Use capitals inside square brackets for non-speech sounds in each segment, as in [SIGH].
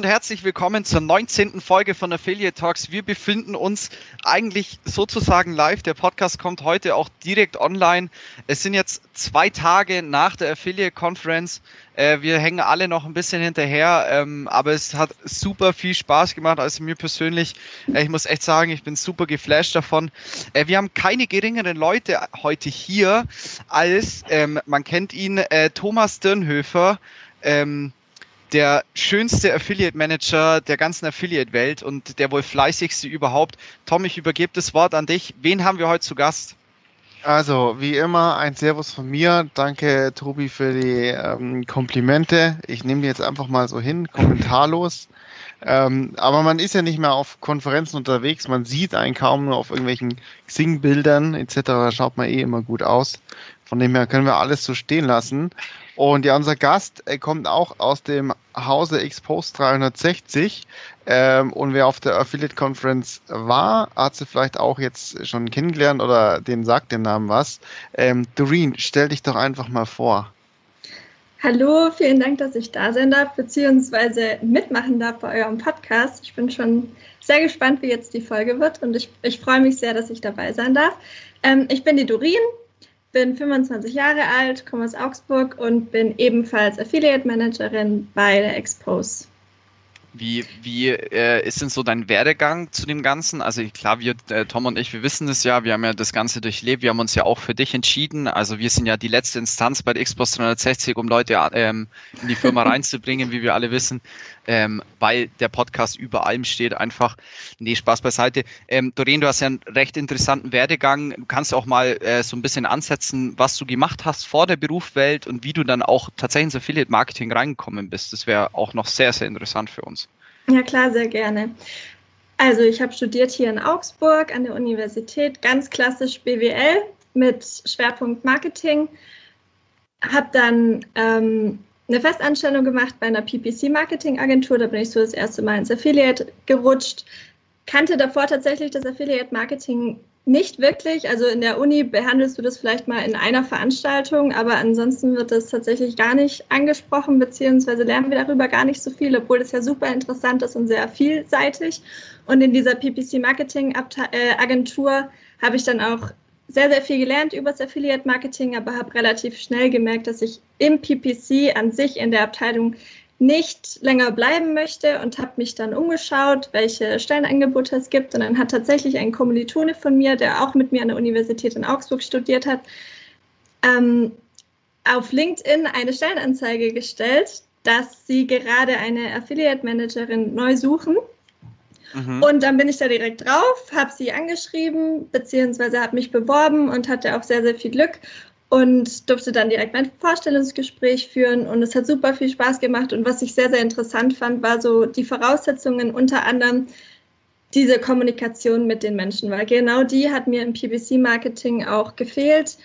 Und herzlich willkommen zur 19. Folge von Affiliate Talks. Wir befinden uns eigentlich sozusagen live. Der Podcast kommt heute auch direkt online. Es sind jetzt zwei Tage nach der Affiliate Conference. Äh, wir hängen alle noch ein bisschen hinterher, ähm, aber es hat super viel Spaß gemacht. Also mir persönlich, äh, ich muss echt sagen, ich bin super geflasht davon. Äh, wir haben keine geringeren Leute heute hier als, ähm, man kennt ihn, Thomas Dirnhöfer. Ähm, der schönste Affiliate Manager der ganzen Affiliate-Welt und der wohl fleißigste überhaupt. Tom, ich übergebe das Wort an dich. Wen haben wir heute zu Gast? Also, wie immer, ein Servus von mir. Danke, Tobi, für die ähm, Komplimente. Ich nehme die jetzt einfach mal so hin, kommentarlos. [LAUGHS] Ähm, aber man ist ja nicht mehr auf Konferenzen unterwegs. Man sieht einen kaum nur auf irgendwelchen Xing-Bildern etc. Da schaut man eh immer gut aus. Von dem her können wir alles so stehen lassen. Und ja, unser Gast er kommt auch aus dem Hause Expose 360. Ähm, und wer auf der Affiliate Conference war, hat sie vielleicht auch jetzt schon kennengelernt oder den sagt den Namen was. Ähm, Doreen, stell dich doch einfach mal vor. Hallo, vielen Dank, dass ich da sein darf, beziehungsweise mitmachen darf bei eurem Podcast. Ich bin schon sehr gespannt, wie jetzt die Folge wird und ich, ich freue mich sehr, dass ich dabei sein darf. Ähm, ich bin die Doreen, bin 25 Jahre alt, komme aus Augsburg und bin ebenfalls Affiliate Managerin bei der Expose. Wie, wie äh, ist denn so dein Werdegang zu dem Ganzen? Also klar, wir, äh, Tom und ich, wir wissen das ja, wir haben ja das Ganze durchlebt, wir haben uns ja auch für dich entschieden. Also wir sind ja die letzte Instanz bei der Xbox 360, um Leute ähm, in die Firma [LAUGHS] reinzubringen, wie wir alle wissen ähm, weil der Podcast über allem steht. Einfach, nee, Spaß beiseite. Ähm, Doreen, du hast ja einen recht interessanten Werdegang. Du kannst auch mal äh, so ein bisschen ansetzen, was du gemacht hast vor der Berufswelt und wie du dann auch tatsächlich ins Affiliate Marketing reingekommen bist. Das wäre auch noch sehr, sehr interessant für uns. Ja, klar, sehr gerne. Also ich habe studiert hier in Augsburg an der Universität, ganz klassisch BWL mit Schwerpunkt Marketing. Habe dann ähm, eine Festanstellung gemacht bei einer PPC-Marketing-Agentur. Da bin ich so das erste Mal ins Affiliate gerutscht. Kannte davor tatsächlich das Affiliate-Marketing nicht wirklich. Also in der Uni behandelst du das vielleicht mal in einer Veranstaltung, aber ansonsten wird das tatsächlich gar nicht angesprochen, beziehungsweise lernen wir darüber gar nicht so viel, obwohl das ja super interessant ist und sehr vielseitig. Und in dieser PPC-Marketing-Agentur habe ich dann auch sehr, sehr viel gelernt über das Affiliate Marketing, aber habe relativ schnell gemerkt, dass ich im PPC an sich in der Abteilung nicht länger bleiben möchte und habe mich dann umgeschaut, welche Stellenangebote es gibt. Und dann hat tatsächlich ein Kommilitone von mir, der auch mit mir an der Universität in Augsburg studiert hat, ähm, auf LinkedIn eine Stellenanzeige gestellt, dass sie gerade eine Affiliate Managerin neu suchen Mhm. Und dann bin ich da direkt drauf, habe sie angeschrieben, beziehungsweise habe mich beworben und hatte auch sehr, sehr viel Glück und durfte dann direkt mein Vorstellungsgespräch führen und es hat super viel Spaß gemacht. Und was ich sehr, sehr interessant fand, war so die Voraussetzungen unter anderem diese Kommunikation mit den Menschen, weil genau die hat mir im PPC-Marketing auch gefehlt,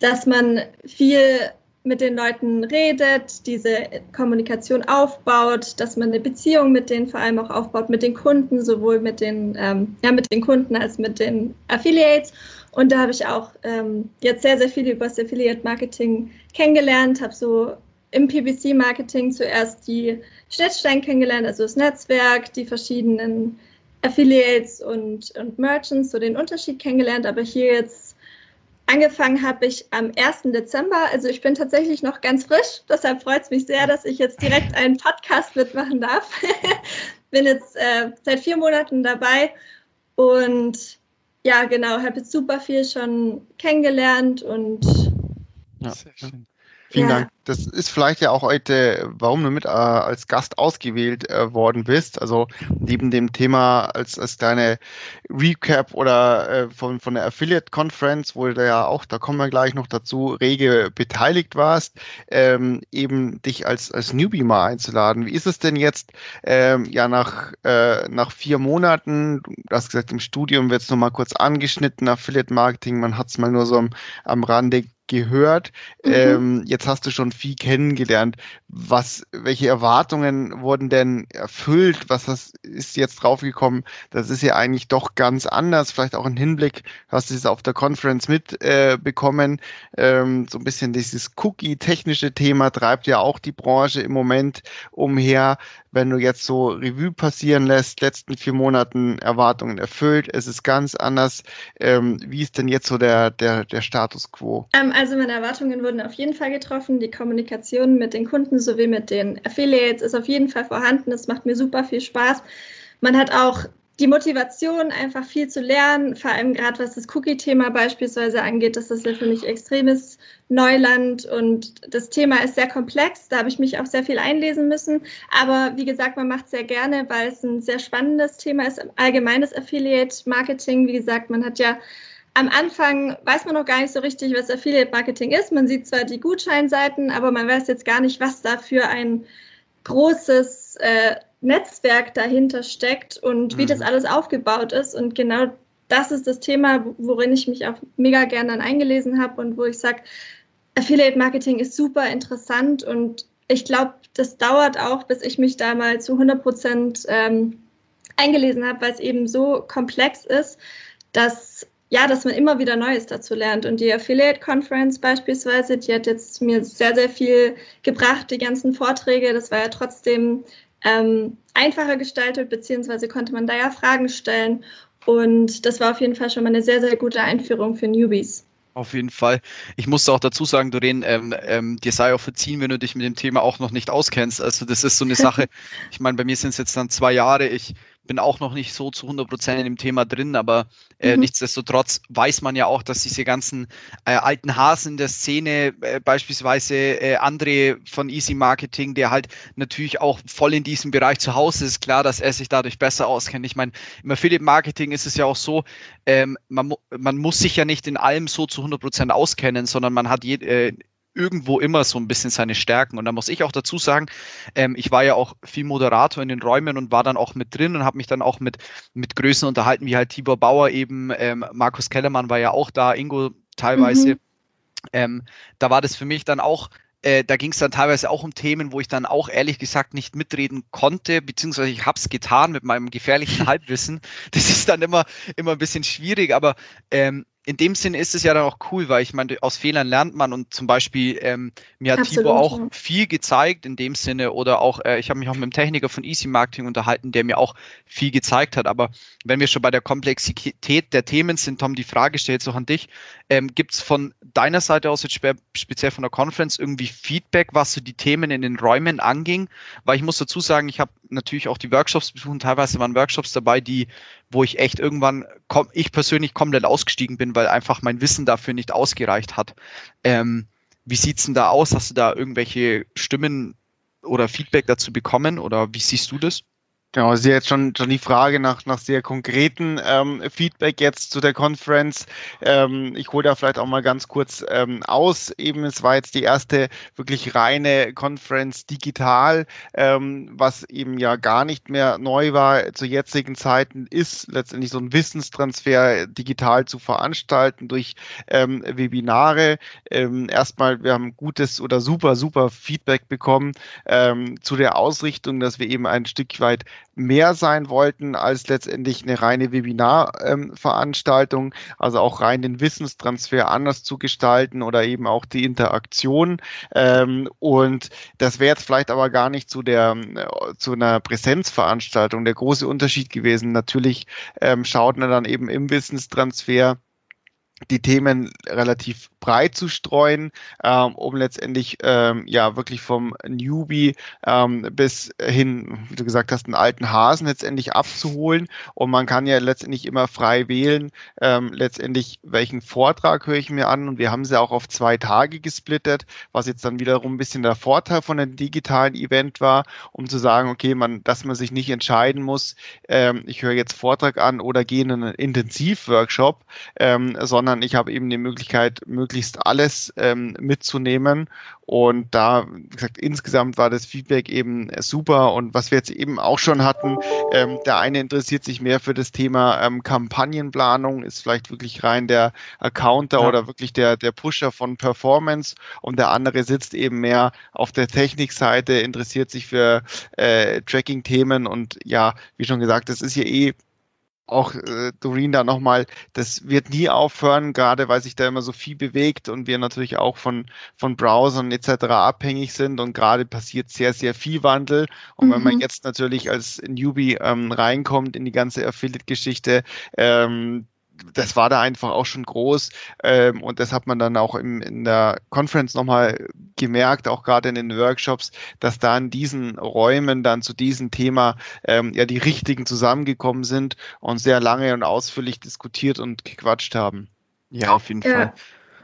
dass man viel mit den Leuten redet, diese Kommunikation aufbaut, dass man eine Beziehung mit denen vor allem auch aufbaut, mit den Kunden, sowohl mit den, ähm, ja, mit den Kunden als mit den Affiliates. Und da habe ich auch ähm, jetzt sehr, sehr viel über das Affiliate-Marketing kennengelernt, habe so im PPC-Marketing zuerst die Schnittstellen kennengelernt, also das Netzwerk, die verschiedenen Affiliates und, und Merchants, so den Unterschied kennengelernt, aber hier jetzt Angefangen habe ich am 1. Dezember, also ich bin tatsächlich noch ganz frisch, deshalb freut es mich sehr, dass ich jetzt direkt einen Podcast mitmachen darf. [LAUGHS] bin jetzt äh, seit vier Monaten dabei und ja, genau, habe jetzt super viel schon kennengelernt und ja. Vielen ja. Dank. Das ist vielleicht ja auch heute, warum du mit äh, als Gast ausgewählt äh, worden bist. Also neben dem Thema als, als kleine Recap oder äh, von, von der Affiliate Conference, wo du ja auch, da kommen wir gleich noch dazu, rege beteiligt warst, ähm, eben dich als, als Newbie mal einzuladen. Wie ist es denn jetzt, ähm, ja, nach, äh, nach vier Monaten, du hast gesagt, im Studium wird es nochmal kurz angeschnitten, Affiliate Marketing, man hat es mal nur so am, am Rande gehört. Mhm. Ähm, jetzt hast du schon viel kennengelernt. Was, welche Erwartungen wurden denn erfüllt? Was hast, ist jetzt draufgekommen? Das ist ja eigentlich doch ganz anders. Vielleicht auch ein Hinblick, hast du es auf der Conference mitbekommen. Äh, ähm, so ein bisschen dieses Cookie-technische Thema treibt ja auch die Branche im Moment umher wenn du jetzt so Revue passieren lässt, letzten vier Monaten Erwartungen erfüllt, es ist ganz anders. Ähm, wie ist denn jetzt so der, der, der Status quo? Ähm, also meine Erwartungen wurden auf jeden Fall getroffen. Die Kommunikation mit den Kunden sowie mit den Affiliates ist auf jeden Fall vorhanden. Es macht mir super viel Spaß. Man hat auch die Motivation, einfach viel zu lernen, vor allem gerade was das Cookie-Thema beispielsweise angeht, das ist ja für mich extremes Neuland und das Thema ist sehr komplex. Da habe ich mich auch sehr viel einlesen müssen. Aber wie gesagt, man macht es sehr gerne, weil es ein sehr spannendes Thema ist, allgemeines Affiliate-Marketing. Wie gesagt, man hat ja am Anfang weiß man noch gar nicht so richtig, was Affiliate Marketing ist. Man sieht zwar die Gutscheinseiten, aber man weiß jetzt gar nicht, was da für ein großes äh, Netzwerk dahinter steckt und wie mhm. das alles aufgebaut ist. Und genau das ist das Thema, worin ich mich auch mega gerne dann eingelesen habe und wo ich sage, Affiliate Marketing ist super interessant und ich glaube, das dauert auch, bis ich mich da mal zu 100 Prozent ähm, eingelesen habe, weil es eben so komplex ist, dass ja, dass man immer wieder Neues dazu lernt. Und die Affiliate Conference beispielsweise, die hat jetzt mir sehr, sehr viel gebracht, die ganzen Vorträge. Das war ja trotzdem ähm, einfacher gestaltet, beziehungsweise konnte man da ja Fragen stellen. Und das war auf jeden Fall schon mal eine sehr, sehr gute Einführung für Newbies. Auf jeden Fall. Ich muss auch dazu sagen, Doreen, ähm, ähm, dir sei auch verziehen, wenn du dich mit dem Thema auch noch nicht auskennst. Also das ist so eine Sache. [LAUGHS] ich meine, bei mir sind es jetzt dann zwei Jahre. Ich bin auch noch nicht so zu 100 Prozent in dem Thema drin, aber äh, mhm. nichtsdestotrotz weiß man ja auch, dass diese ganzen äh, alten Hasen in der Szene, äh, beispielsweise äh, André von Easy Marketing, der halt natürlich auch voll in diesem Bereich zu Hause ist, klar, dass er sich dadurch besser auskennt. Ich meine, im Affiliate Marketing ist es ja auch so, ähm, man, man muss sich ja nicht in allem so zu 100 Prozent auskennen, sondern man hat je, äh, irgendwo immer so ein bisschen seine Stärken. Und da muss ich auch dazu sagen, ähm, ich war ja auch viel Moderator in den Räumen und war dann auch mit drin und habe mich dann auch mit, mit Größen unterhalten, wie halt Tibor Bauer eben, ähm, Markus Kellermann war ja auch da, Ingo teilweise. Mhm. Ähm, da war das für mich dann auch äh, da ging es dann teilweise auch um Themen, wo ich dann auch ehrlich gesagt nicht mitreden konnte, beziehungsweise ich habe es getan mit meinem gefährlichen [LAUGHS] Halbwissen. Das ist dann immer, immer ein bisschen schwierig, aber ähm, in dem Sinne ist es ja dann auch cool, weil ich meine, aus Fehlern lernt man und zum Beispiel ähm, mir hat Absolut, auch ja. viel gezeigt in dem Sinne oder auch, äh, ich habe mich auch mit dem Techniker von Easy Marketing unterhalten, der mir auch viel gezeigt hat. Aber wenn wir schon bei der Komplexität der Themen sind, Tom, die Frage stellt auch an dich. Ähm, Gibt es von deiner Seite aus, jetzt spe speziell von der Conference, irgendwie Feedback, was so die Themen in den Räumen anging? Weil ich muss dazu sagen, ich habe natürlich auch die Workshops besucht, teilweise waren Workshops dabei, die wo ich echt irgendwann, ich persönlich komplett ausgestiegen bin, weil einfach mein Wissen dafür nicht ausgereicht hat. Ähm, wie sieht's denn da aus? Hast du da irgendwelche Stimmen oder Feedback dazu bekommen oder wie siehst du das? Genau, ist jetzt schon, schon die Frage nach, nach sehr konkreten ähm, Feedback jetzt zu der Conference. Ähm, ich hole da vielleicht auch mal ganz kurz ähm, aus. Eben, es war jetzt die erste wirklich reine Conference digital, ähm, was eben ja gar nicht mehr neu war zu jetzigen Zeiten, ist letztendlich so ein Wissenstransfer digital zu veranstalten durch ähm, Webinare. Ähm, erstmal, wir haben gutes oder super, super Feedback bekommen ähm, zu der Ausrichtung, dass wir eben ein Stück weit mehr sein wollten als letztendlich eine reine Webinarveranstaltung, ähm, also auch rein den Wissenstransfer anders zu gestalten oder eben auch die Interaktion. Ähm, und das wäre jetzt vielleicht aber gar nicht zu der äh, zu einer Präsenzveranstaltung der große Unterschied gewesen. Natürlich ähm, schaut man dann eben im Wissenstransfer die Themen relativ breit zu streuen, ähm, um letztendlich ähm, ja wirklich vom Newbie ähm, bis hin, wie du gesagt hast, einen alten Hasen letztendlich abzuholen. Und man kann ja letztendlich immer frei wählen, ähm, letztendlich welchen Vortrag höre ich mir an. Und wir haben sie auch auf zwei Tage gesplittet, was jetzt dann wiederum ein bisschen der Vorteil von einem digitalen Event war, um zu sagen, okay, man, dass man sich nicht entscheiden muss, ähm, ich höre jetzt Vortrag an oder gehe in einen Intensivworkshop, ähm, sondern sondern ich habe eben die Möglichkeit, möglichst alles ähm, mitzunehmen. Und da, wie gesagt, insgesamt war das Feedback eben super. Und was wir jetzt eben auch schon hatten, ähm, der eine interessiert sich mehr für das Thema ähm, Kampagnenplanung, ist vielleicht wirklich rein der Accounter ja. oder wirklich der, der Pusher von Performance. Und der andere sitzt eben mehr auf der Technikseite, interessiert sich für äh, Tracking-Themen. Und ja, wie schon gesagt, das ist hier eh auch äh, Doreen da nochmal, das wird nie aufhören, gerade weil sich da immer so viel bewegt und wir natürlich auch von, von Browsern etc. abhängig sind und gerade passiert sehr, sehr viel Wandel. Und mhm. wenn man mhm. jetzt natürlich als Newbie ähm, reinkommt in die ganze Affiliate-Geschichte, ähm, das war da einfach auch schon groß ähm, und das hat man dann auch im, in der Conference nochmal gemerkt, auch gerade in den Workshops, dass da in diesen Räumen dann zu diesem Thema ähm, ja die richtigen zusammengekommen sind und sehr lange und ausführlich diskutiert und gequatscht haben. Ja, auf jeden ja. Fall.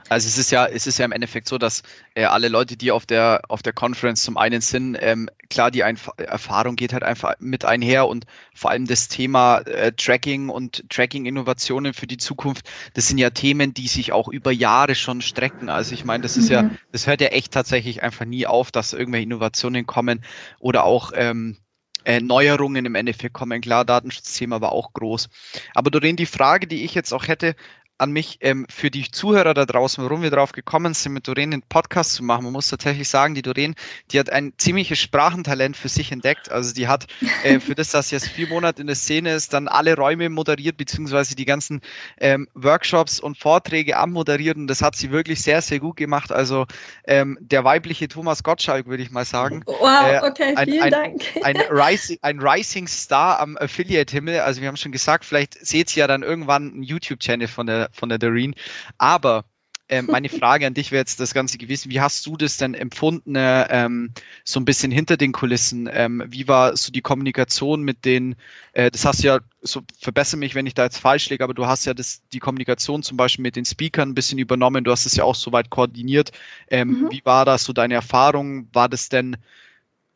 Also es ist ja, es ist ja im Endeffekt so, dass äh, alle Leute, die auf der auf der Conference zum einen sind, ähm, klar, die Einf Erfahrung geht halt einfach mit einher und vor allem das Thema äh, Tracking und Tracking-Innovationen für die Zukunft, das sind ja Themen, die sich auch über Jahre schon strecken. Also ich meine, das ist mhm. ja, das hört ja echt tatsächlich einfach nie auf, dass irgendwelche Innovationen kommen oder auch ähm, äh, Neuerungen im Endeffekt kommen. Klar, Datenschutzthema war auch groß. Aber Doreen, die Frage, die ich jetzt auch hätte, an mich ähm, für die Zuhörer da draußen, warum wir darauf gekommen sind, mit Doreen einen Podcast zu machen. Man muss tatsächlich sagen, die Doreen, die hat ein ziemliches Sprachentalent für sich entdeckt. Also die hat äh, [LAUGHS] für das, dass sie jetzt vier Monate in der Szene ist, dann alle Räume moderiert, beziehungsweise die ganzen ähm, Workshops und Vorträge anmoderiert und das hat sie wirklich sehr, sehr gut gemacht. Also ähm, der weibliche Thomas Gottschalk, würde ich mal sagen. Wow, äh, okay, vielen ein, Dank. Ein, Rising, ein Rising Star am Affiliate-Himmel. Also wir haben schon gesagt, vielleicht seht ihr ja dann irgendwann einen YouTube-Channel von der von der Doreen. Aber äh, meine Frage an dich wäre jetzt das Ganze gewesen, wie hast du das denn empfunden, äh, ähm, so ein bisschen hinter den Kulissen? Ähm, wie war so die Kommunikation mit den, äh, das hast du ja, so verbessere mich, wenn ich da jetzt falsch liege, aber du hast ja das, die Kommunikation zum Beispiel mit den Speakern ein bisschen übernommen, du hast es ja auch soweit koordiniert. Ähm, mhm. Wie war das so deine Erfahrung? War das denn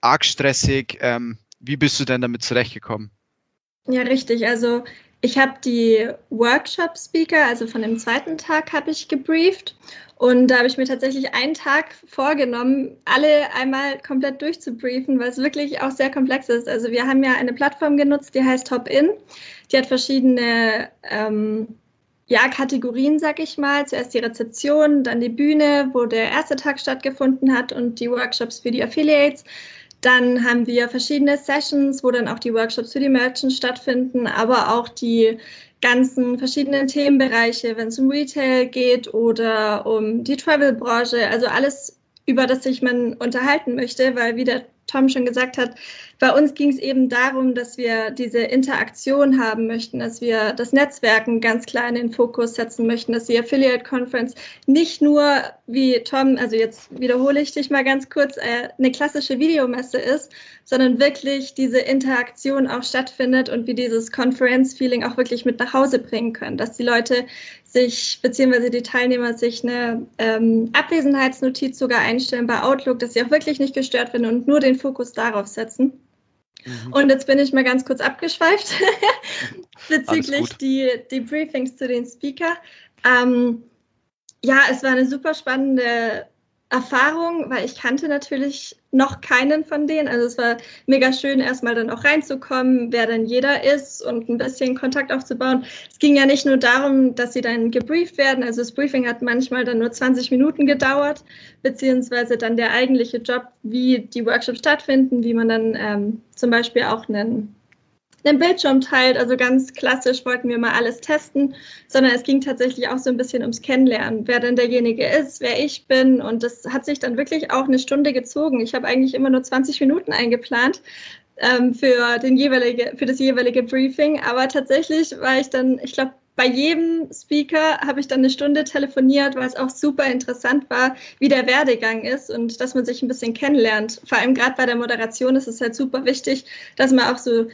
arg stressig? Ähm, wie bist du denn damit zurechtgekommen? Ja, richtig. Also ich habe die Workshop-Speaker, also von dem zweiten Tag, habe ich gebrieft. Und da habe ich mir tatsächlich einen Tag vorgenommen, alle einmal komplett durchzubriefen, weil es wirklich auch sehr komplex ist. Also wir haben ja eine Plattform genutzt, die heißt Hop-In. Die hat verschiedene ähm, ja, Kategorien, sag ich mal. Zuerst die Rezeption, dann die Bühne, wo der erste Tag stattgefunden hat und die Workshops für die Affiliates. Dann haben wir verschiedene Sessions, wo dann auch die Workshops für die Merchants stattfinden, aber auch die ganzen verschiedenen Themenbereiche, wenn es um Retail geht oder um die Travel-Branche, also alles, über das sich man unterhalten möchte, weil wie der Tom schon gesagt hat, bei uns ging es eben darum, dass wir diese Interaktion haben möchten, dass wir das Netzwerken ganz klar in den Fokus setzen möchten, dass die Affiliate Conference nicht nur, wie Tom, also jetzt wiederhole ich dich mal ganz kurz, äh, eine klassische Videomesse ist, sondern wirklich diese Interaktion auch stattfindet und wir dieses Conference-Feeling auch wirklich mit nach Hause bringen können, dass die Leute sich, beziehungsweise die Teilnehmer sich eine ähm, Abwesenheitsnotiz sogar einstellen bei Outlook, dass sie auch wirklich nicht gestört werden und nur den Fokus darauf setzen. Mhm. Und jetzt bin ich mal ganz kurz abgeschweift [LAUGHS] bezüglich die, die Briefings zu den Speaker. Ähm, ja, es war eine super spannende Erfahrung, weil ich kannte natürlich noch keinen von denen. Also es war mega schön, erstmal dann auch reinzukommen, wer dann jeder ist und ein bisschen Kontakt aufzubauen. Es ging ja nicht nur darum, dass sie dann gebrieft werden. Also das Briefing hat manchmal dann nur 20 Minuten gedauert, beziehungsweise dann der eigentliche Job, wie die Workshops stattfinden, wie man dann ähm, zum Beispiel auch einen einen Bildschirm teilt. Also ganz klassisch wollten wir mal alles testen, sondern es ging tatsächlich auch so ein bisschen ums Kennenlernen, wer denn derjenige ist, wer ich bin. Und das hat sich dann wirklich auch eine Stunde gezogen. Ich habe eigentlich immer nur 20 Minuten eingeplant ähm, für, den jeweilige, für das jeweilige Briefing. Aber tatsächlich war ich dann, ich glaube, bei jedem Speaker habe ich dann eine Stunde telefoniert, weil es auch super interessant war, wie der Werdegang ist und dass man sich ein bisschen kennenlernt. Vor allem gerade bei der Moderation ist es halt super wichtig, dass man auch so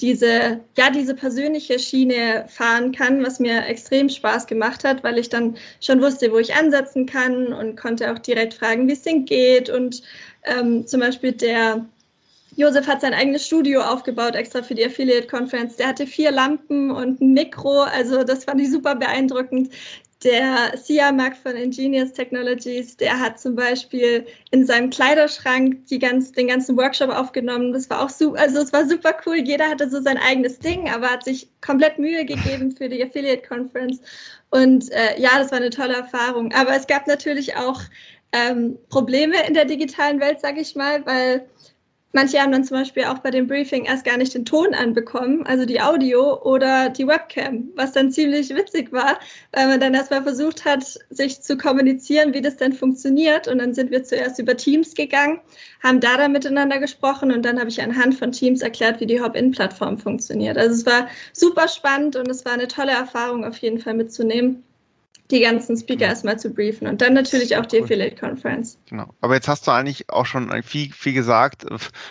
diese, ja, diese persönliche Schiene fahren kann, was mir extrem Spaß gemacht hat, weil ich dann schon wusste, wo ich ansetzen kann und konnte auch direkt fragen, wie es denn geht. Und ähm, zum Beispiel der Josef hat sein eigenes Studio aufgebaut, extra für die Affiliate Conference. Der hatte vier Lampen und ein Mikro, also das fand ich super beeindruckend. Der Sia-Markt von Ingenious Technologies, der hat zum Beispiel in seinem Kleiderschrank die ganz, den ganzen Workshop aufgenommen. Das war auch super, also es war super cool. Jeder hatte so sein eigenes Ding, aber hat sich komplett Mühe gegeben für die Affiliate Conference. Und äh, ja, das war eine tolle Erfahrung. Aber es gab natürlich auch ähm, Probleme in der digitalen Welt, sage ich mal, weil Manche haben dann zum Beispiel auch bei dem Briefing erst gar nicht den Ton anbekommen, also die Audio oder die Webcam, was dann ziemlich witzig war, weil man dann erstmal versucht hat, sich zu kommunizieren, wie das denn funktioniert. Und dann sind wir zuerst über Teams gegangen, haben da dann miteinander gesprochen und dann habe ich anhand von Teams erklärt, wie die Hop-In-Plattform funktioniert. Also es war super spannend und es war eine tolle Erfahrung auf jeden Fall mitzunehmen die ganzen Speaker erstmal zu briefen und dann natürlich auch die Affiliate Conference. Genau. Aber jetzt hast du eigentlich auch schon viel, viel gesagt,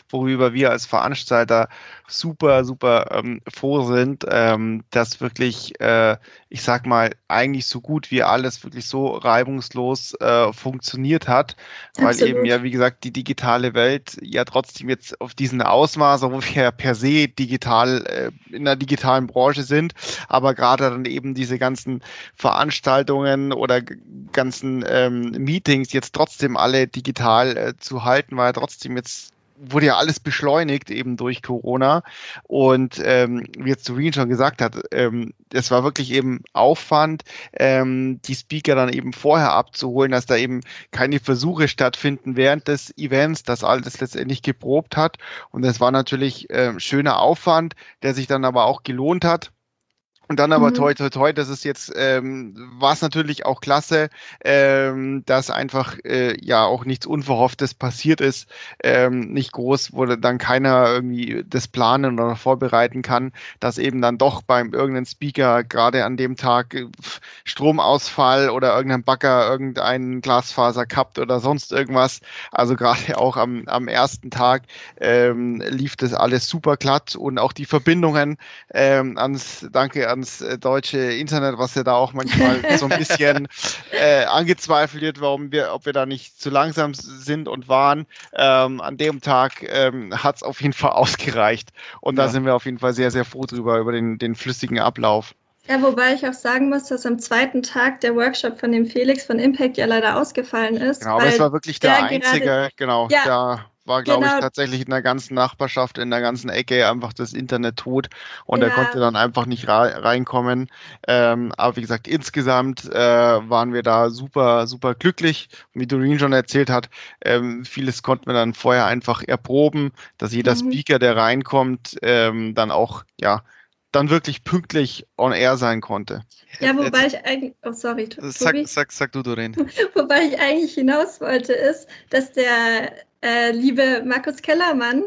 worüber wir als Veranstalter super, super ähm, froh sind, ähm, dass wirklich, äh, ich sag mal, eigentlich so gut wie alles wirklich so reibungslos äh, funktioniert hat, weil Absolut. eben ja, wie gesagt, die digitale Welt ja trotzdem jetzt auf diesen Ausmaß, wo wir ja per se digital äh, in der digitalen Branche sind, aber gerade dann eben diese ganzen Veranstaltungen oder ganzen ähm, Meetings jetzt trotzdem alle digital äh, zu halten, war ja trotzdem jetzt wurde ja alles beschleunigt eben durch Corona. Und ähm, wie jetzt Doreen schon gesagt hat, ähm, es war wirklich eben Aufwand, ähm, die Speaker dann eben vorher abzuholen, dass da eben keine Versuche stattfinden während des Events, dass alles letztendlich geprobt hat. Und das war natürlich äh, schöner Aufwand, der sich dann aber auch gelohnt hat. Und dann aber mhm. toi toi toi, das ist jetzt, ähm, war es natürlich auch klasse, ähm, dass einfach äh, ja auch nichts Unverhofftes passiert ist, ähm, nicht groß, wo dann keiner irgendwie das planen oder vorbereiten kann, dass eben dann doch beim irgendeinem Speaker gerade an dem Tag äh, Stromausfall oder irgendein Bagger irgendein Glasfaser kappt oder sonst irgendwas. Also gerade [LAUGHS] auch am, am ersten Tag ähm, lief das alles super glatt und auch die Verbindungen ähm, ans, danke an ans äh, deutsche Internet, was ja da auch manchmal so ein bisschen [LAUGHS] äh, angezweifelt wird, warum wir, ob wir da nicht zu langsam sind und waren. Ähm, an dem Tag ähm, hat es auf jeden Fall ausgereicht. Und da sind wir auf jeden Fall sehr, sehr froh drüber, über den, den flüssigen Ablauf. Ja, wobei ich auch sagen muss, dass am zweiten Tag der Workshop von dem Felix von Impact ja leider ausgefallen ist. Genau, aber es war wirklich der, der einzige, gerade, genau, ja, der war, glaube genau. ich, tatsächlich in der ganzen Nachbarschaft, in der ganzen Ecke einfach das Internet tot und ja. er konnte dann einfach nicht reinkommen. Ähm, aber wie gesagt, insgesamt äh, waren wir da super, super glücklich. Wie Doreen schon erzählt hat, ähm, vieles konnten wir dann vorher einfach erproben, dass jeder mhm. Speaker, der reinkommt, ähm, dann auch, ja, dann wirklich pünktlich on air sein konnte. Ja, wobei ich eigentlich, oh sorry, sag, sag, sag du, Doreen. [LAUGHS] wobei ich eigentlich hinaus wollte, ist, dass der äh, liebe Markus Kellermann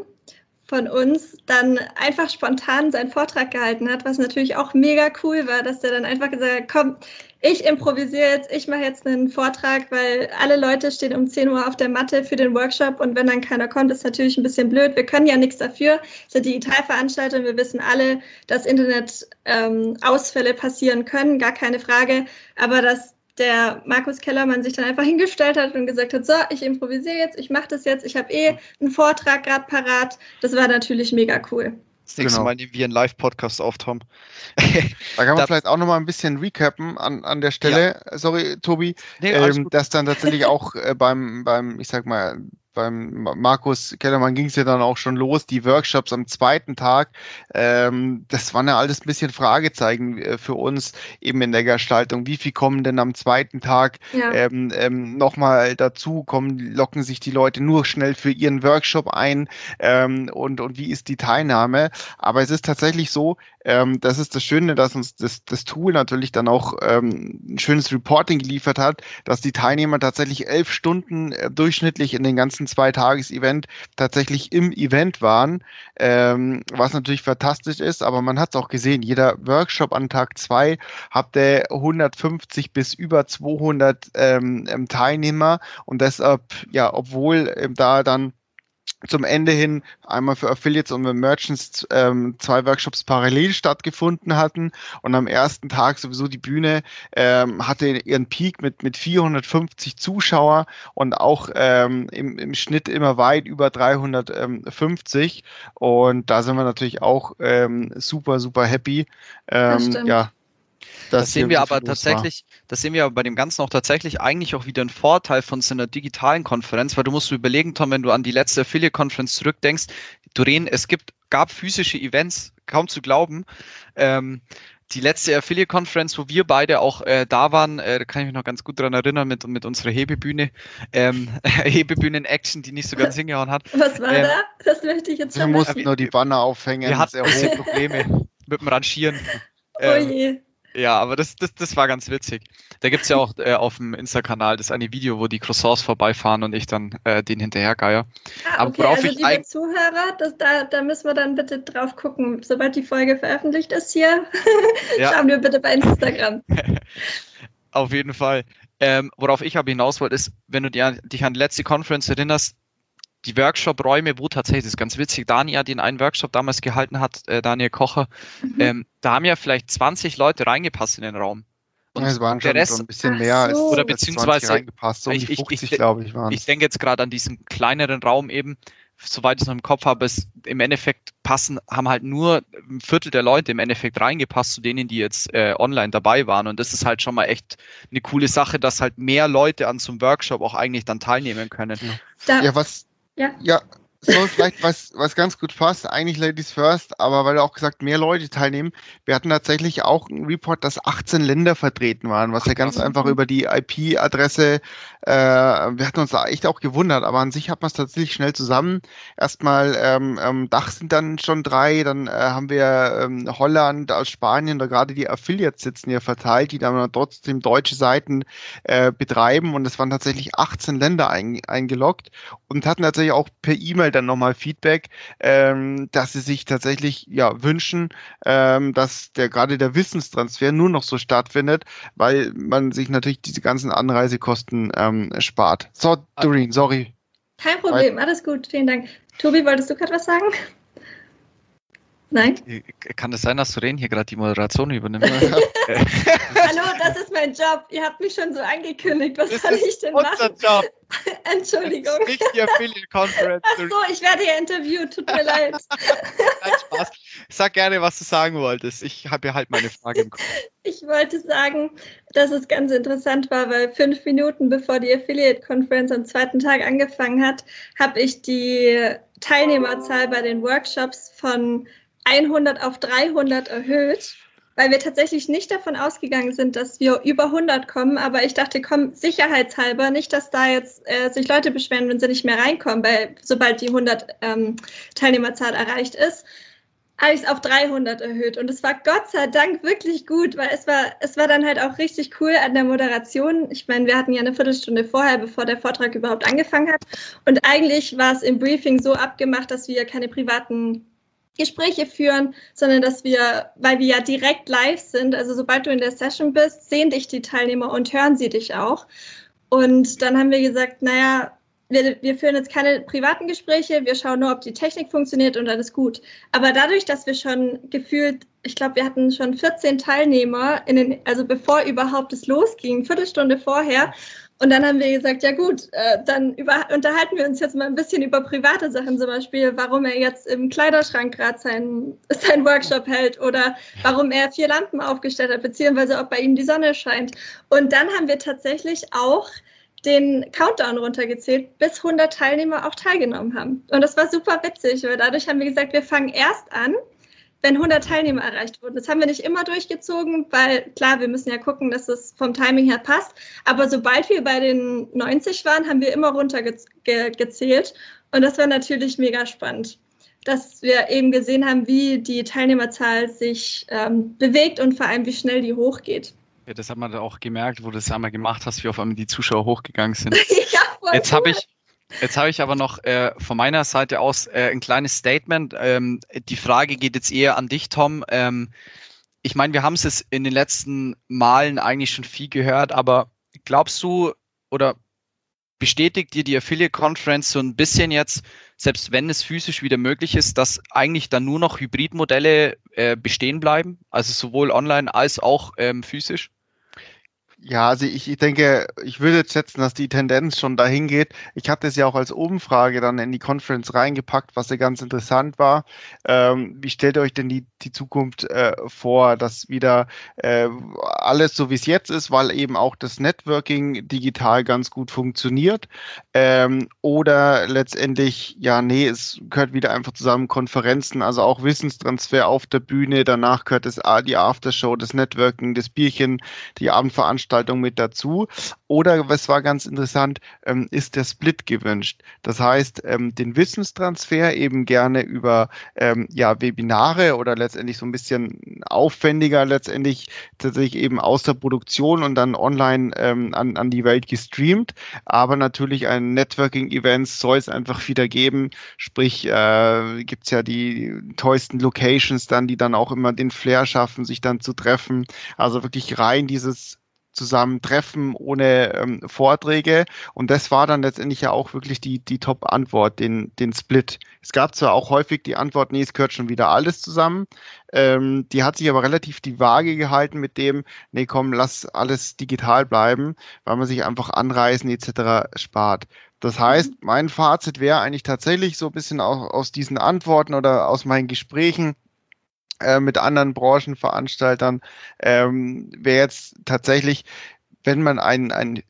von uns dann einfach spontan seinen Vortrag gehalten hat, was natürlich auch mega cool war, dass der dann einfach gesagt hat, komm, ich improvisiere jetzt, ich mache jetzt einen Vortrag, weil alle Leute stehen um 10 Uhr auf der Matte für den Workshop und wenn dann keiner kommt, ist natürlich ein bisschen blöd. Wir können ja nichts dafür. Es sind Digitalveranstaltungen, wir wissen alle, dass Internetausfälle ähm, passieren können, gar keine Frage. Aber dass der Markus Kellermann sich dann einfach [LAUGHS] hingestellt hat und gesagt hat, so, ich improvisiere jetzt, ich mache das jetzt, ich habe eh einen Vortrag gerade parat. Das war natürlich mega cool. Das nächste genau. Mal nehmen wir einen Live-Podcast auf, Tom. [LAUGHS] da kann man vielleicht auch nochmal ein bisschen recappen an, an der Stelle. Ja. Sorry, Tobi. Nee, ähm, dass dann tatsächlich auch äh, beim, beim, ich sag mal, beim Markus Kellermann ging es ja dann auch schon los, die Workshops am zweiten Tag. Ähm, das waren ja alles ein bisschen Fragezeichen äh, für uns eben in der Gestaltung. Wie viel kommen denn am zweiten Tag ja. ähm, ähm, nochmal dazu? Kommen, locken sich die Leute nur schnell für ihren Workshop ein? Ähm, und, und wie ist die Teilnahme? Aber es ist tatsächlich so, ähm, das ist das Schöne, dass uns das, das Tool natürlich dann auch ähm, ein schönes Reporting geliefert hat, dass die Teilnehmer tatsächlich elf Stunden äh, durchschnittlich in den ganzen zwei Tages-Event tatsächlich im Event waren, ähm, was natürlich fantastisch ist, aber man hat es auch gesehen, jeder Workshop an Tag zwei hatte 150 bis über 200 ähm, ähm, Teilnehmer und deshalb, ja, obwohl ähm, da dann zum Ende hin einmal für Affiliates und Merchants ähm, zwei Workshops parallel stattgefunden hatten. Und am ersten Tag sowieso die Bühne ähm, hatte ihren Peak mit mit 450 Zuschauer und auch ähm, im, im Schnitt immer weit über 350 und da sind wir natürlich auch ähm, super super happy. Ähm, ja Das sehen wir aber tatsächlich, war. das sehen wir aber bei dem Ganzen auch tatsächlich eigentlich auch wieder ein Vorteil von so einer digitalen Konferenz, weil du musst überlegen, Tom, wenn du an die letzte Affiliate-Konferenz zurückdenkst, Doreen, es gibt, gab physische Events, kaum zu glauben. Ähm, die letzte Affiliate-Conference, wo wir beide auch äh, da waren, äh, da kann ich mich noch ganz gut dran erinnern mit, mit unserer Hebebühne, ähm, [LAUGHS] Hebebühnen-Action, die nicht so ganz hingehauen hat. Was war ähm, da? Das möchte ich jetzt Wir mussten nur die Banner aufhängen. Wir hatten sehr [LAUGHS] Probleme mit dem Rangieren. Ähm, oh je. Ja, aber das, das, das war ganz witzig. Da gibt's ja auch äh, auf dem Insta-Kanal das eine Video, wo die Croissants vorbeifahren und ich dann äh, den hinterhergeier. Ah, okay, also ich liebe Zuhörer, das, da, da müssen wir dann bitte drauf gucken. Sobald die Folge veröffentlicht ist hier, [LAUGHS] ja. schauen wir bitte bei Instagram. [LAUGHS] auf jeden Fall. Ähm, worauf ich aber hinaus wollte, ist, wenn du dir, dich an die letzte Conference erinnerst, die Workshop-Räume, wo tatsächlich, das ist ganz witzig, Daniel den einen Workshop damals gehalten hat, äh, Daniel Kocher, mhm. ähm, da haben ja vielleicht 20 Leute reingepasst in den Raum. Und es waren der Rest, so ein bisschen mehr als, so. oder beziehungsweise reingepasst, so um ich, die 50, glaube ich, waren Ich denke jetzt gerade an diesen kleineren Raum eben, soweit ich es noch im Kopf habe, es im Endeffekt passen, haben halt nur ein Viertel der Leute im Endeffekt reingepasst zu denen, die jetzt äh, online dabei waren. Und das ist halt schon mal echt eine coole Sache, dass halt mehr Leute an so einem Workshop auch eigentlich dann teilnehmen können. Ja, ja was, ja. Ja, so vielleicht was, was ganz gut passt, eigentlich Ladies First, aber weil du auch gesagt, mehr Leute teilnehmen. Wir hatten tatsächlich auch einen Report, dass 18 Länder vertreten waren, was ja ganz einfach über die IP-Adresse, äh, wir hatten uns da echt auch gewundert, aber an sich hat man es tatsächlich schnell zusammen. Erstmal ähm, ähm, Dach sind dann schon drei, dann äh, haben wir ähm, Holland aus Spanien, da gerade die Affiliates sitzen hier verteilt, die dann trotzdem deutsche Seiten äh, betreiben und es waren tatsächlich 18 Länder ein, eingeloggt und hatten tatsächlich auch per E-Mail dann nochmal Feedback, ähm, dass sie sich tatsächlich ja wünschen, ähm, dass der gerade der Wissenstransfer nur noch so stattfindet, weil man sich natürlich diese ganzen Anreisekosten ähm, spart. So, Doreen, sorry. Kein Problem, alles gut, vielen Dank. Tobi, wolltest du gerade was sagen? Nein? Kann es sein, dass Soren hier gerade die Moderation übernimmt? [LAUGHS] Hallo, das ist mein Job. Ihr habt mich schon so angekündigt. Was das kann ich denn unser machen? Job. [LAUGHS] Entschuldigung. Das ist nicht die Affiliate Conference. Ach so, ich werde hier interviewt. Tut mir leid. [LAUGHS] Nein, Spaß. Sag gerne, was du sagen wolltest. Ich habe ja halt meine Frage im Kopf. Ich wollte sagen, dass es ganz interessant war, weil fünf Minuten bevor die Affiliate Conference am zweiten Tag angefangen hat, habe ich die Teilnehmerzahl bei den Workshops von 100 auf 300 erhöht, weil wir tatsächlich nicht davon ausgegangen sind, dass wir über 100 kommen. Aber ich dachte, komm, sicherheitshalber, nicht, dass da jetzt äh, sich Leute beschweren, wenn sie nicht mehr reinkommen, weil sobald die 100 ähm, Teilnehmerzahl erreicht ist, habe ich es auf 300 erhöht. Und es war Gott sei Dank wirklich gut, weil es war, es war dann halt auch richtig cool an der Moderation. Ich meine, wir hatten ja eine Viertelstunde vorher, bevor der Vortrag überhaupt angefangen hat. Und eigentlich war es im Briefing so abgemacht, dass wir keine privaten Gespräche führen, sondern dass wir, weil wir ja direkt live sind, also sobald du in der Session bist, sehen dich die Teilnehmer und hören sie dich auch. Und dann haben wir gesagt, naja, wir, wir führen jetzt keine privaten Gespräche, wir schauen nur, ob die Technik funktioniert und alles gut. Aber dadurch, dass wir schon gefühlt, ich glaube, wir hatten schon 14 Teilnehmer, in den, also bevor überhaupt es losging, Viertelstunde vorher, und dann haben wir gesagt, ja gut, äh, dann über, unterhalten wir uns jetzt mal ein bisschen über private Sachen, zum Beispiel, warum er jetzt im Kleiderschrank gerade seinen [LAUGHS] sein Workshop hält oder warum er vier Lampen aufgestellt hat, beziehungsweise ob bei ihm die Sonne scheint. Und dann haben wir tatsächlich auch den Countdown runtergezählt, bis 100 Teilnehmer auch teilgenommen haben. Und das war super witzig, weil dadurch haben wir gesagt, wir fangen erst an, wenn 100 Teilnehmer erreicht wurden. Das haben wir nicht immer durchgezogen, weil klar, wir müssen ja gucken, dass es vom Timing her passt. Aber sobald wir bei den 90 waren, haben wir immer runtergezählt. Und das war natürlich mega spannend, dass wir eben gesehen haben, wie die Teilnehmerzahl sich ähm, bewegt und vor allem, wie schnell die hochgeht. Ja, das hat man auch gemerkt, wo du das einmal gemacht hast, wie auf einmal die Zuschauer hochgegangen sind. [LAUGHS] ja, Jetzt habe ich, Jetzt habe ich aber noch äh, von meiner Seite aus äh, ein kleines Statement. Ähm, die Frage geht jetzt eher an dich, Tom. Ähm, ich meine, wir haben es in den letzten Malen eigentlich schon viel gehört, aber glaubst du oder bestätigt dir die Affiliate Conference so ein bisschen jetzt, selbst wenn es physisch wieder möglich ist, dass eigentlich dann nur noch Hybridmodelle äh, bestehen bleiben, also sowohl online als auch ähm, physisch? Ja, also ich, ich denke, ich würde jetzt schätzen, dass die Tendenz schon dahin geht. Ich hatte es ja auch als Umfrage dann in die Conference reingepackt, was ja ganz interessant war. Ähm, wie stellt ihr euch denn die, die Zukunft äh, vor, dass wieder äh, alles so wie es jetzt ist, weil eben auch das Networking digital ganz gut funktioniert? Ähm, oder letztendlich, ja, nee, es gehört wieder einfach zusammen Konferenzen, also auch Wissenstransfer auf der Bühne, danach gehört es die Aftershow, das Networking, das Bierchen, die Abendveranstaltung Veranstaltung mit dazu. Oder, was war ganz interessant, ähm, ist der Split gewünscht. Das heißt, ähm, den Wissenstransfer eben gerne über ähm, ja, Webinare oder letztendlich so ein bisschen aufwendiger letztendlich tatsächlich eben aus der Produktion und dann online ähm, an, an die Welt gestreamt. Aber natürlich ein Networking-Event soll es einfach wieder geben. Sprich, äh, gibt es ja die tollsten Locations dann, die dann auch immer den Flair schaffen, sich dann zu treffen. Also wirklich rein dieses zusammen treffen ohne ähm, Vorträge. Und das war dann letztendlich ja auch wirklich die, die Top-Antwort, den, den Split. Es gab zwar auch häufig die Antwort, nee, es gehört schon wieder alles zusammen. Ähm, die hat sich aber relativ die Waage gehalten mit dem, nee, komm, lass alles digital bleiben, weil man sich einfach Anreisen etc. spart. Das heißt, mein Fazit wäre eigentlich tatsächlich so ein bisschen auch aus diesen Antworten oder aus meinen Gesprächen, äh, mit anderen Branchenveranstaltern, ähm, wäre jetzt tatsächlich, wenn man ein, ein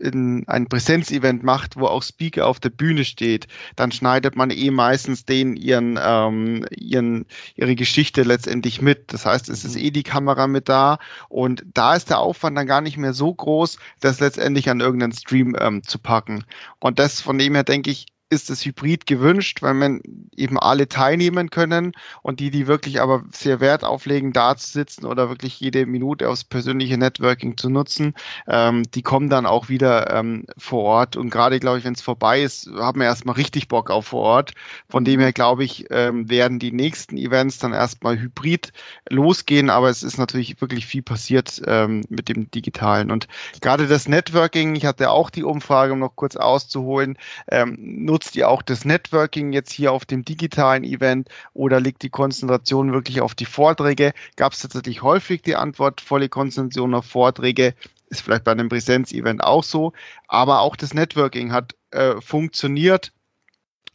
ein Präsenzevent macht, wo auch Speaker auf der Bühne steht, dann schneidet man eh meistens denen ihren, ähm, ihren, ihre Geschichte letztendlich mit. Das heißt, es ist eh die Kamera mit da und da ist der Aufwand dann gar nicht mehr so groß, das letztendlich an irgendeinen Stream ähm, zu packen. Und das von dem her denke ich, ist das Hybrid gewünscht, weil man eben alle teilnehmen können und die, die wirklich aber sehr Wert auflegen, da zu sitzen oder wirklich jede Minute aufs persönliche Networking zu nutzen, ähm, die kommen dann auch wieder ähm, vor Ort. Und gerade, glaube ich, wenn es vorbei ist, haben wir erstmal richtig Bock auf vor Ort. Von dem her, glaube ich, ähm, werden die nächsten Events dann erstmal hybrid losgehen, aber es ist natürlich wirklich viel passiert ähm, mit dem Digitalen. Und gerade das Networking, ich hatte auch die Umfrage, um noch kurz auszuholen, ähm, nutzt nutzt ihr auch das Networking jetzt hier auf dem digitalen Event oder liegt die Konzentration wirklich auf die Vorträge? Gab es tatsächlich häufig die Antwort, volle Konzentration auf Vorträge? Ist vielleicht bei einem Präsenzevent auch so. Aber auch das Networking hat äh, funktioniert.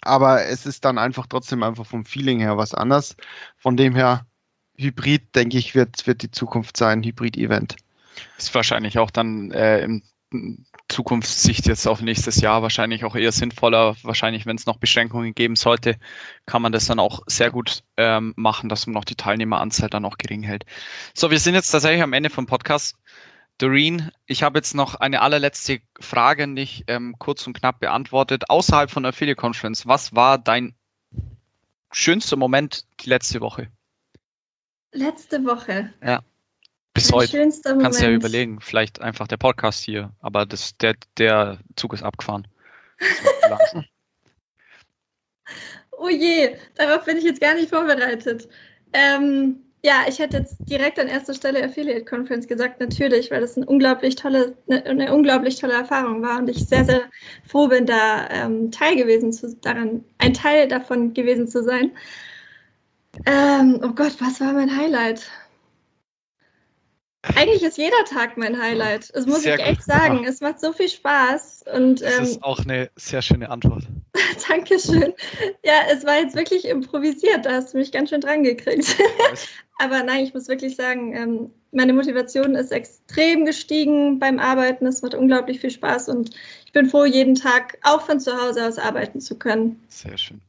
Aber es ist dann einfach trotzdem einfach vom Feeling her was anders. Von dem her, Hybrid, denke ich, wird, wird die Zukunft sein, Hybrid-Event. Ist wahrscheinlich auch dann äh, im Zukunftssicht jetzt auf nächstes Jahr wahrscheinlich auch eher sinnvoller. Wahrscheinlich, wenn es noch Beschränkungen geben sollte, kann man das dann auch sehr gut ähm, machen, dass man noch die Teilnehmeranzahl dann auch gering hält. So, wir sind jetzt tatsächlich am Ende vom Podcast. Doreen, ich habe jetzt noch eine allerletzte Frage nicht ähm, kurz und knapp beantwortet. Außerhalb von der Affiliate Conference, was war dein schönster Moment die letzte Woche? Letzte Woche. Ja bis heute. Kannst du ja überlegen, vielleicht einfach der Podcast hier, aber das, der, der Zug ist abgefahren. [LAUGHS] oh je, darauf bin ich jetzt gar nicht vorbereitet. Ähm, ja, ich hätte jetzt direkt an erster Stelle Affiliate Conference gesagt, natürlich, weil das eine unglaublich tolle, eine, eine unglaublich tolle Erfahrung war und ich sehr, sehr froh bin, da ähm, Teil gewesen zu, daran, ein Teil davon gewesen zu sein. Ähm, oh Gott, was war mein Highlight? Eigentlich ist jeder Tag mein Highlight. Das muss sehr ich echt gut. sagen. Es macht so viel Spaß. Und, das ähm, ist auch eine sehr schöne Antwort. [LAUGHS] Dankeschön. Ja, es war jetzt wirklich improvisiert. Da hast du mich ganz schön dran gekriegt. [LAUGHS] Aber nein, ich muss wirklich sagen, ähm, meine Motivation ist extrem gestiegen beim Arbeiten. Es macht unglaublich viel Spaß und ich bin froh, jeden Tag auch von zu Hause aus arbeiten zu können. Sehr schön.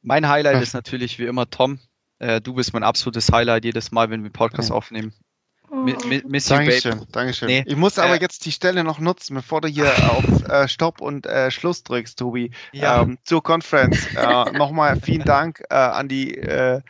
Mein Highlight ist natürlich wie immer Tom. Äh, du bist mein absolutes Highlight jedes Mal, wenn wir Podcast ja. aufnehmen. Miss Dankeschön, Dankeschön. Nee, ich muss aber äh, jetzt die Stelle noch nutzen, bevor du hier [LAUGHS] auf äh, Stopp und äh, Schluss drückst, Tobi, ja. ähm, zur Conference. Äh, [LAUGHS] Nochmal vielen Dank äh, an die äh,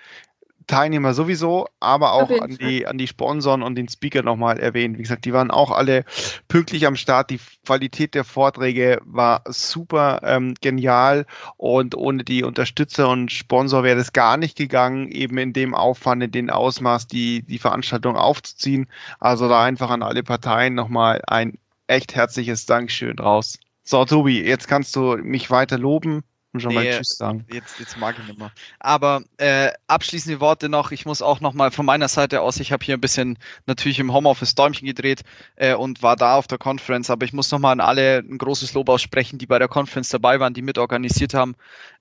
Teilnehmer sowieso, aber auch an die, an die Sponsoren und den Speaker nochmal erwähnt. Wie gesagt, die waren auch alle pünktlich am Start. Die Qualität der Vorträge war super ähm, genial und ohne die Unterstützer und Sponsor wäre das gar nicht gegangen, eben in dem Aufwand, in dem Ausmaß, die, die Veranstaltung aufzuziehen. Also da einfach an alle Parteien nochmal ein echt herzliches Dankeschön raus. So, Tobi, jetzt kannst du mich weiter loben Und schon nee, mal Tschüss sagen. Jetzt, jetzt mag ich nicht mehr. Aber äh, abschließende Worte noch. Ich muss auch noch mal von meiner Seite aus, ich habe hier ein bisschen natürlich im Homeoffice Däumchen gedreht äh, und war da auf der Conference, aber ich muss noch mal an alle ein großes Lob aussprechen, die bei der Conference dabei waren, die mitorganisiert haben.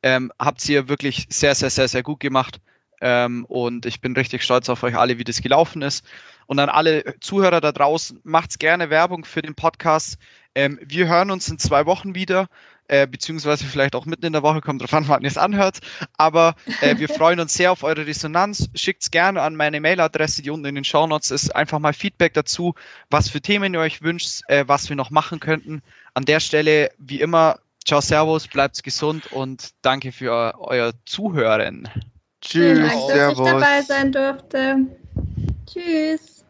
Ähm, habt ihr wirklich sehr, sehr, sehr, sehr gut gemacht. Ähm, und ich bin richtig stolz auf euch alle, wie das gelaufen ist. Und an alle Zuhörer da draußen, macht's gerne Werbung für den Podcast. Ähm, wir hören uns in zwei Wochen wieder äh, beziehungsweise vielleicht auch mitten in der Woche, kommt drauf an, [LAUGHS] wann ihr es anhört. Aber äh, wir [LAUGHS] freuen uns sehr auf eure Resonanz. Schickt's gerne an meine Mailadresse, die unten in den Show Notes ist. Einfach mal Feedback dazu, was für Themen ihr euch wünscht, äh, was wir noch machen könnten. An der Stelle, wie immer, ciao, servus, bleibt gesund und danke für euer Zuhören. Tschüss, Vielen Dank, dass servus. ich dabei sein durfte. Tschüss.